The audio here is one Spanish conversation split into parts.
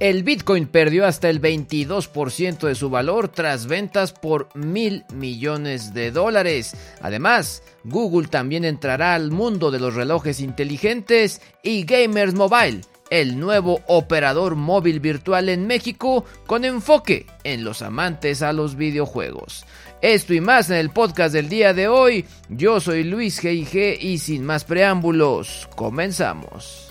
El Bitcoin perdió hasta el 22% de su valor tras ventas por mil millones de dólares. Además, Google también entrará al mundo de los relojes inteligentes y Gamers Mobile, el nuevo operador móvil virtual en México con enfoque en los amantes a los videojuegos. Esto y más en el podcast del día de hoy. Yo soy Luis G.I.G. y sin más preámbulos, comenzamos.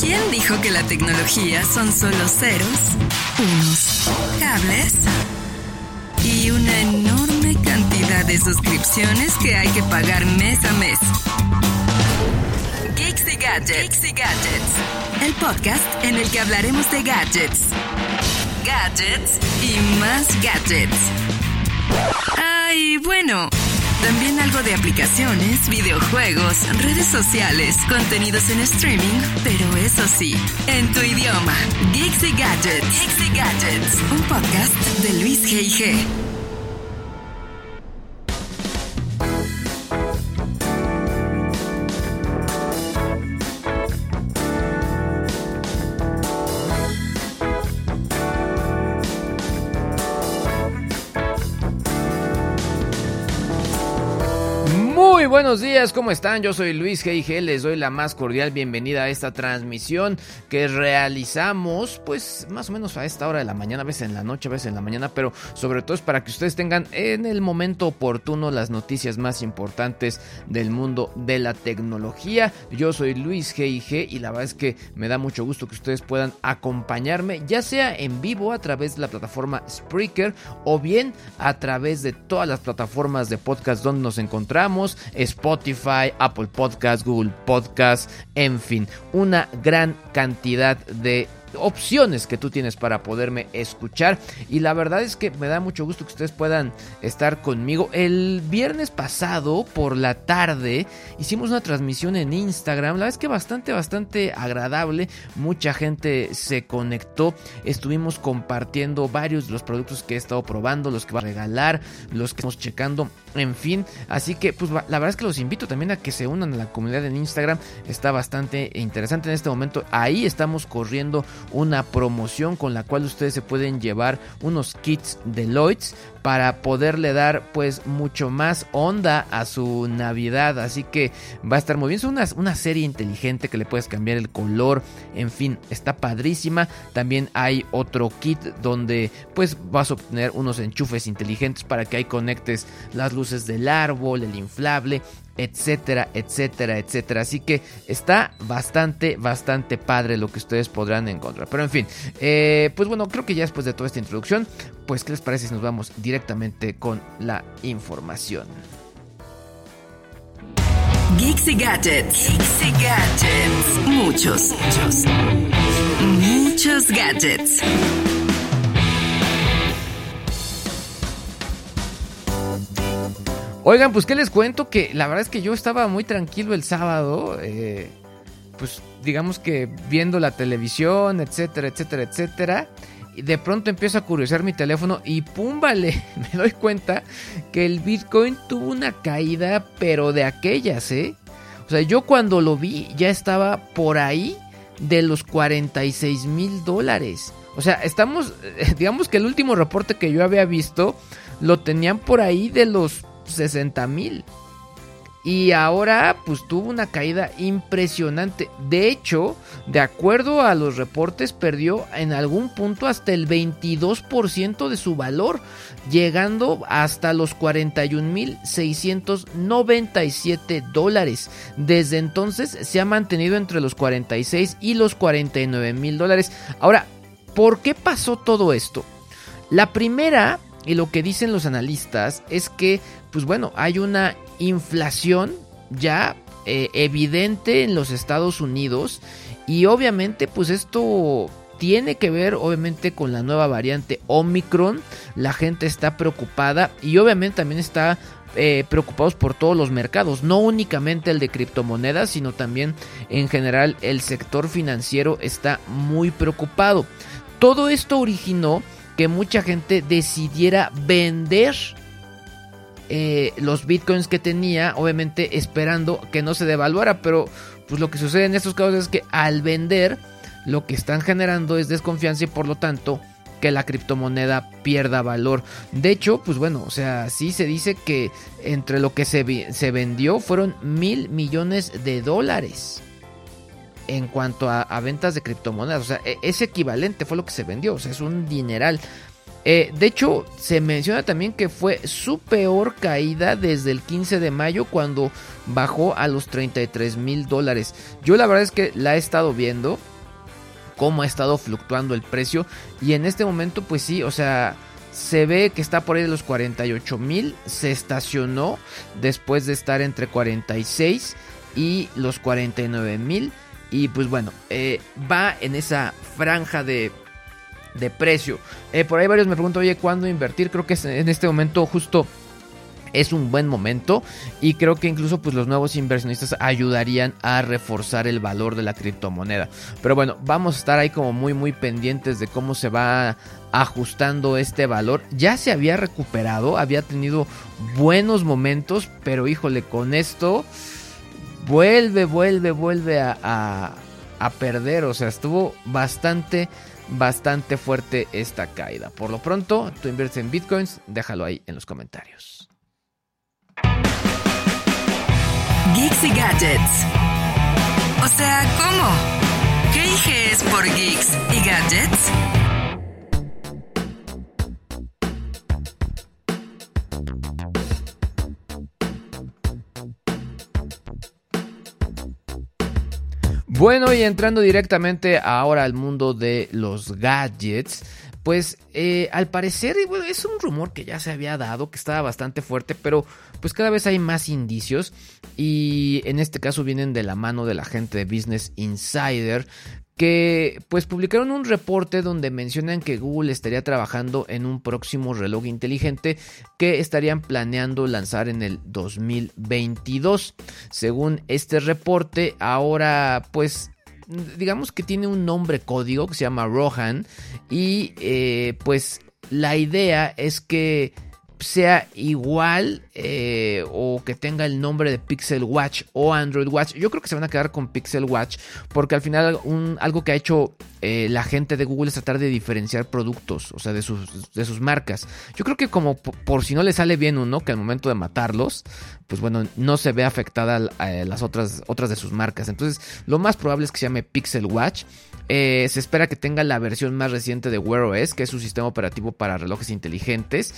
¿Quién dijo que la tecnología son solo ceros, unos, cables y una enorme cantidad de suscripciones que hay que pagar mes a mes? Geeks Gadgets. y Gadgets. El podcast en el que hablaremos de gadgets, gadgets y más gadgets. Ay, bueno también algo de aplicaciones, videojuegos, redes sociales, contenidos en streaming, pero eso sí, en tu idioma. Geeks Gadgets. Geeks Gadgets. Un podcast de Luis G.I.G. buenos días, ¿cómo están? Yo soy Luis G.I.G. Les doy la más cordial bienvenida a esta transmisión que realizamos, pues más o menos a esta hora de la mañana, a veces en la noche, a veces en la mañana, pero sobre todo es para que ustedes tengan en el momento oportuno las noticias más importantes del mundo de la tecnología. Yo soy Luis G.I.G. y la verdad es que me da mucho gusto que ustedes puedan acompañarme, ya sea en vivo a través de la plataforma Spreaker o bien a través de todas las plataformas de podcast donde nos encontramos. Spotify, Apple Podcast, Google Podcast, en fin, una gran cantidad de opciones que tú tienes para poderme escuchar. Y la verdad es que me da mucho gusto que ustedes puedan estar conmigo. El viernes pasado por la tarde hicimos una transmisión en Instagram. La verdad es que bastante, bastante agradable. Mucha gente se conectó. Estuvimos compartiendo varios de los productos que he estado probando, los que va a regalar, los que estamos checando. En fin, así que pues la verdad es que los invito también a que se unan a la comunidad en Instagram. Está bastante interesante en este momento. Ahí estamos corriendo una promoción con la cual ustedes se pueden llevar unos kits de Lloyds para poderle dar pues mucho más onda a su Navidad. Así que va a estar muy bien. Es una, una serie inteligente que le puedes cambiar el color. En fin, está padrísima. También hay otro kit donde pues vas a obtener unos enchufes inteligentes para que ahí conectes las luces del árbol, el inflable etcétera, etcétera, etcétera. Así que está bastante, bastante padre lo que ustedes podrán encontrar. Pero en fin, eh, pues bueno, creo que ya después de toda esta introducción, pues ¿qué les parece si nos vamos directamente con la información? Geeks y Gadgets. Geeks y Gadgets. Muchos, muchos, muchos gadgets. Oigan, pues qué les cuento que la verdad es que yo estaba muy tranquilo el sábado, eh, pues digamos que viendo la televisión, etcétera, etcétera, etcétera. De pronto empiezo a curiosear mi teléfono y pum, vale, me doy cuenta que el Bitcoin tuvo una caída, pero de aquellas, ¿eh? O sea, yo cuando lo vi ya estaba por ahí de los 46 mil dólares. O sea, estamos, digamos que el último reporte que yo había visto lo tenían por ahí de los 60 mil. Y ahora pues tuvo una caída impresionante. De hecho, de acuerdo a los reportes, perdió en algún punto hasta el 22% de su valor, llegando hasta los 41.697 dólares. Desde entonces se ha mantenido entre los 46 y los 49 mil dólares. Ahora, ¿por qué pasó todo esto? La primera, y lo que dicen los analistas, es que, pues bueno, hay una inflación ya eh, evidente en los Estados Unidos y obviamente pues esto tiene que ver obviamente con la nueva variante Omicron. La gente está preocupada y obviamente también está eh, preocupados por todos los mercados, no únicamente el de criptomonedas, sino también en general el sector financiero está muy preocupado. Todo esto originó que mucha gente decidiera vender eh, los bitcoins que tenía, obviamente esperando que no se devaluara, pero pues lo que sucede en estos casos es que al vender lo que están generando es desconfianza y por lo tanto que la criptomoneda pierda valor. De hecho, pues bueno, o sea, sí se dice que entre lo que se, se vendió fueron mil millones de dólares en cuanto a, a, ventas de criptomonedas. O sea, e, es equivalente, fue lo que se vendió. O sea, es un dineral. Eh, de hecho, se menciona también que fue su peor caída desde el 15 de mayo cuando bajó a los 33 mil dólares. Yo la verdad es que la he estado viendo cómo ha estado fluctuando el precio y en este momento pues sí, o sea, se ve que está por ahí de los 48 mil, se estacionó después de estar entre 46 y los 49 mil y pues bueno, eh, va en esa franja de de precio. Eh, por ahí varios me preguntan, oye, ¿cuándo invertir? Creo que en este momento justo es un buen momento y creo que incluso pues los nuevos inversionistas ayudarían a reforzar el valor de la criptomoneda. Pero bueno, vamos a estar ahí como muy muy pendientes de cómo se va ajustando este valor. Ya se había recuperado, había tenido buenos momentos, pero híjole, con esto vuelve, vuelve, vuelve a, a, a perder. O sea, estuvo bastante bastante fuerte esta caída. Por lo pronto, tú inviertes en bitcoins, déjalo ahí en los comentarios. Geeks y Gadgets. O sea, ¿cómo? ¿Qué es por Geeks y Gadgets? Bueno, y entrando directamente ahora al mundo de los gadgets, pues eh, al parecer es un rumor que ya se había dado, que estaba bastante fuerte, pero pues cada vez hay más indicios y en este caso vienen de la mano de la gente de Business Insider que pues publicaron un reporte donde mencionan que Google estaría trabajando en un próximo reloj inteligente que estarían planeando lanzar en el 2022. Según este reporte, ahora pues digamos que tiene un nombre código que se llama Rohan y eh, pues la idea es que sea igual eh, o que tenga el nombre de Pixel Watch o Android Watch. Yo creo que se van a quedar con Pixel Watch porque al final algo que ha hecho eh, la gente de Google es tratar de diferenciar productos, o sea, de sus, de sus marcas. Yo creo que como por, si no le sale bien uno, que al momento de matarlos, pues bueno, no se ve afectada las otras, otras de sus marcas. Entonces, lo más probable es que se llame Pixel Watch. Eh, se espera que tenga la versión más reciente de Wear OS, que es su sistema operativo para relojes inteligentes.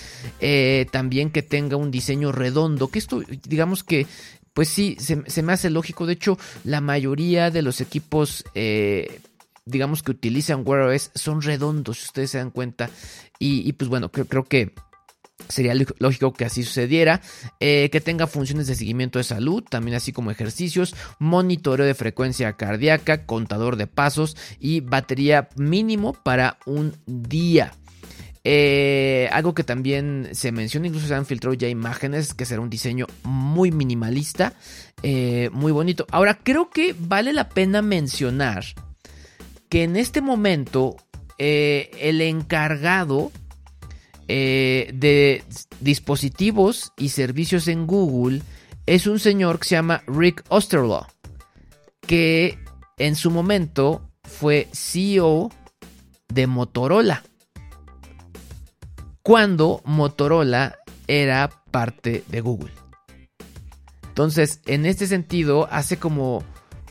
También que tenga un diseño redondo, que esto, digamos que pues sí, se, me hace lógico. De hecho, la mayoría de los equipos, eh, digamos que utilizan Wear OS, son redondos, si ustedes se dan cuenta. Y, pues bueno, creo que Sería lógico que así sucediera, eh, que tenga funciones de seguimiento de salud, también así como ejercicios, monitoreo de frecuencia cardíaca, contador de pasos y batería mínimo para un día. Eh, algo que también se menciona, incluso se han filtrado ya imágenes, que será un diseño muy minimalista, eh, muy bonito. Ahora, creo que vale la pena mencionar que en este momento el encargado eh, de dispositivos y servicios en Google es un señor que se llama Rick Osterloh, que en su momento fue CEO de Motorola, cuando Motorola era parte de Google. Entonces, en este sentido, hace como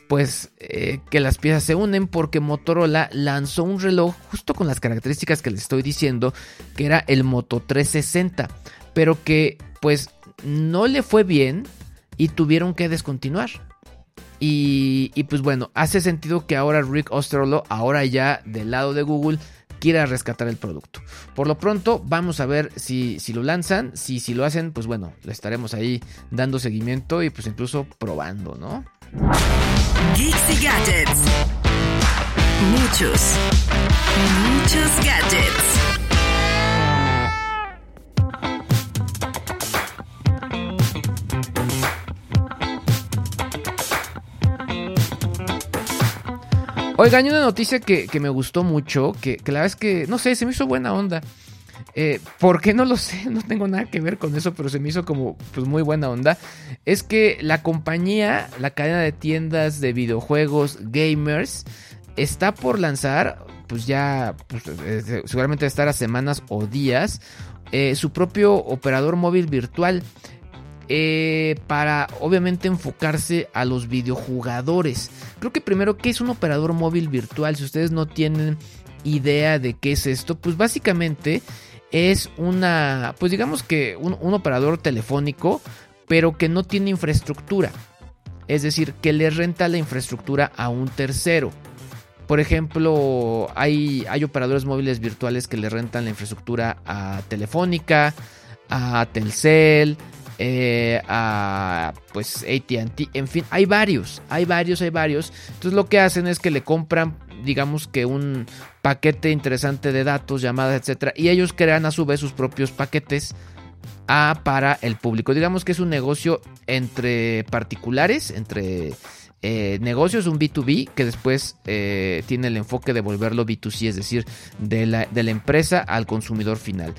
pues eh, que las piezas se unen porque Motorola lanzó un reloj justo con las características que les estoy diciendo, que era el Moto 360, pero que pues no le fue bien y tuvieron que descontinuar. Y, pues bueno, hace sentido que ahora Rick Osterlo, ahora ya del lado de Google, quiera rescatar el producto. Por lo pronto, vamos a ver si, si lo lanzan. Si, si lo hacen, pues bueno, le estaremos ahí dando seguimiento y pues incluso probando, ¿no? Gadgets. Muchos, muchos gadgets. Oigan, hay una noticia que, que me gustó mucho, que, la verdad es que, no sé, se me hizo buena onda. Eh, ¿Por qué no lo sé? No tengo nada que ver con eso, pero se me hizo como pues muy buena onda. Es que la compañía, la cadena de tiendas de videojuegos gamers, está por lanzar, pues ya, pues, eh, seguramente estar a semanas o días, eh, su propio operador móvil virtual. Eh, para obviamente enfocarse a los videojugadores. Creo que primero, ¿qué es un operador móvil virtual? Si ustedes no tienen idea de qué es esto, pues básicamente es una, pues digamos que un, operador telefónico, pero que no tiene infraestructura. Es decir, que le renta la infraestructura a un tercero. Por ejemplo, hay, hay operadores móviles virtuales que le rentan la infraestructura a Telefónica, a Telcel, eh, a pues ATT, en fin, hay varios, hay varios, hay varios. Entonces lo que hacen es que le compran, digamos que un paquete interesante de datos, llamadas, etcétera, y ellos crean a su vez sus propios paquetes a, para el público. Digamos que es un negocio entre particulares, entre eh, negocios, un B2B, que después eh, tiene el enfoque de volverlo B2C, es decir, de la, de la empresa al consumidor final.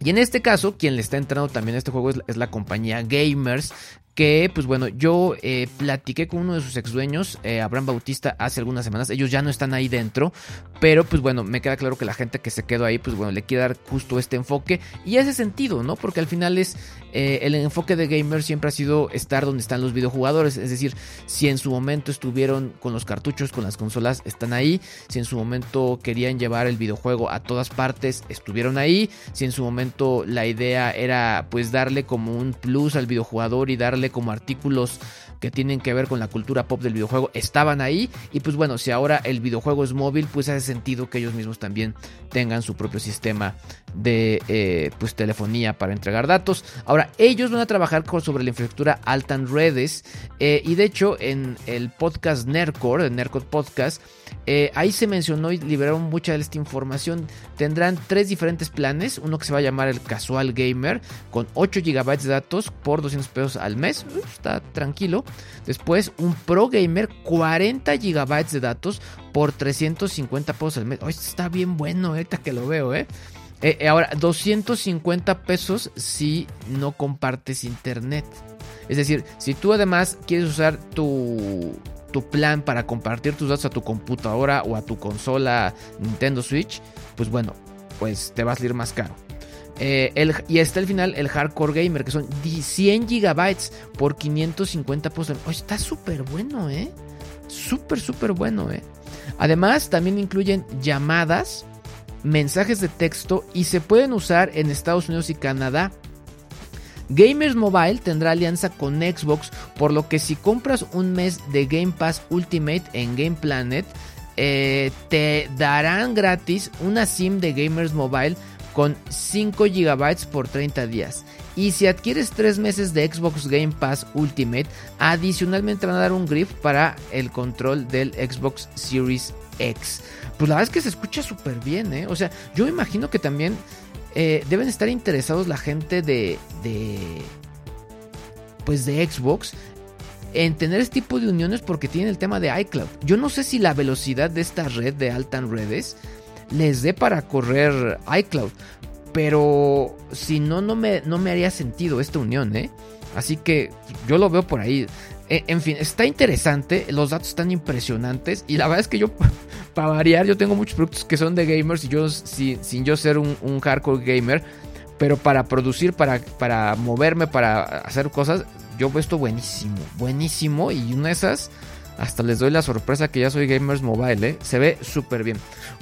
Y en este caso, quien le está entrando también a este juego es, la compañía Gamers, que pues bueno, yo eh, platiqué con uno de sus ex dueños, eh, Abraham Bautista, hace algunas semanas, ellos ya no están ahí dentro, pero pues bueno, me queda claro que la gente que se quedó ahí, pues bueno, le quiere dar justo este enfoque. Y hace sentido, ¿no? Porque al final es, eh, el enfoque de gamer siempre ha sido estar donde están los videojugadores, es decir, si en su momento estuvieron con los cartuchos, con las consolas, están ahí, si en su momento querían llevar el videojuego a todas partes, estuvieron ahí, si en su momento la idea era pues darle como un plus al videojugador y darle como artículos que tienen que ver con la cultura pop del videojuego estaban ahí. Y pues bueno si ahora el videojuego es móvil pues hace sentido que ellos mismos también tengan su propio sistema de eh, pues telefonía para entregar datos. Ahora ellos van a trabajar con, sobre la infraestructura Altan Redes eh, y de hecho en el podcast Nerdcore el Podcast eh, ahí se mencionó y liberaron mucha de esta información. Tendrán tres diferentes planes. Uno que se va a llamar el Casual Gamer con 8 GB de datos por 200 pesos al mes. está tranquilo. Después un Pro Gamer 40 GB de datos por 350 pesos al mes. Está bien bueno ahorita que lo veo, ¿eh? Eh, ahora, 250 pesos si no compartes internet. Es decir, si tú además quieres usar tu, tu plan para compartir tus datos a tu computadora o a tu consola Nintendo Switch, pues bueno, pues te va a salir más caro. Eh, el, y está al final el Hardcore Gamer, que son 100 gigabytes por 550 pesos. Oh, está súper bueno, ¿eh? Súper, súper bueno, ¿eh? Además, también incluyen llamadas, mensajes de texto y se pueden usar en Estados Unidos y Canadá. Gamers Mobile tendrá alianza con Xbox, por lo que si compras un mes de Game Pass Ultimate en Game Planet, eh, te darán gratis una SIM de Gamers Mobile con 5 GB por 30 días. Y si adquieres 3 meses de Xbox Game Pass Ultimate, adicionalmente van a dar un grip para el control del Xbox Series X. Pues la verdad es que se escucha súper bien, ¿eh? O sea, yo imagino que también eh, deben estar interesados la gente de, de, pues de Xbox en tener este tipo de uniones porque tienen el tema de iCloud. Yo no sé si la velocidad de esta red de Altan Redes les dé para correr iCloud, pero si no, no me, no me haría sentido esta unión, ¿eh? Así que yo lo veo por ahí. E, en fin, está interesante, los datos están impresionantes y la verdad es que yo, para variar, yo tengo muchos productos que son de gamers y yo, sin, yo ser un, un hardcore gamer, Pero para producir, para, para moverme, para hacer cosas, yo veo esto buenísimo, buenísimo. Y una de esas hasta les doy la sorpresa que ya soy Gamers Mobile, ¿eh? Se ve súper bien.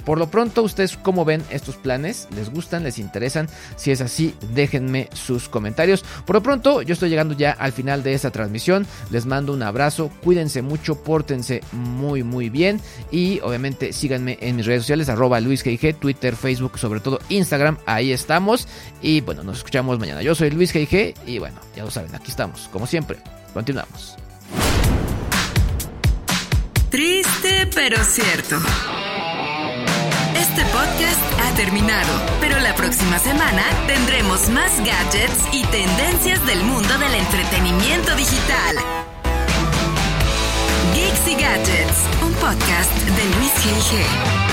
Por lo pronto, ¿ustedes cómo ven estos planes? ¿Les gustan? ¿Les interesan? Si es así, déjenme sus comentarios. Por lo pronto, yo estoy llegando ya al final de esta transmisión. Les mando un abrazo, cuídense mucho, pórtense muy, muy bien. Y obviamente síganme en mis redes sociales, arroba LuisGG, Twitter, Facebook, sobre todo Instagram. Ahí estamos. Y bueno, nos escuchamos mañana. Yo soy Luis GG y bueno, ya lo saben, aquí estamos, como siempre. Continuamos. Pero cierto. Este podcast ha terminado, pero la próxima semana tendremos más gadgets y tendencias del mundo del entretenimiento digital. Geeks y Gadgets, un podcast de Luis G.G.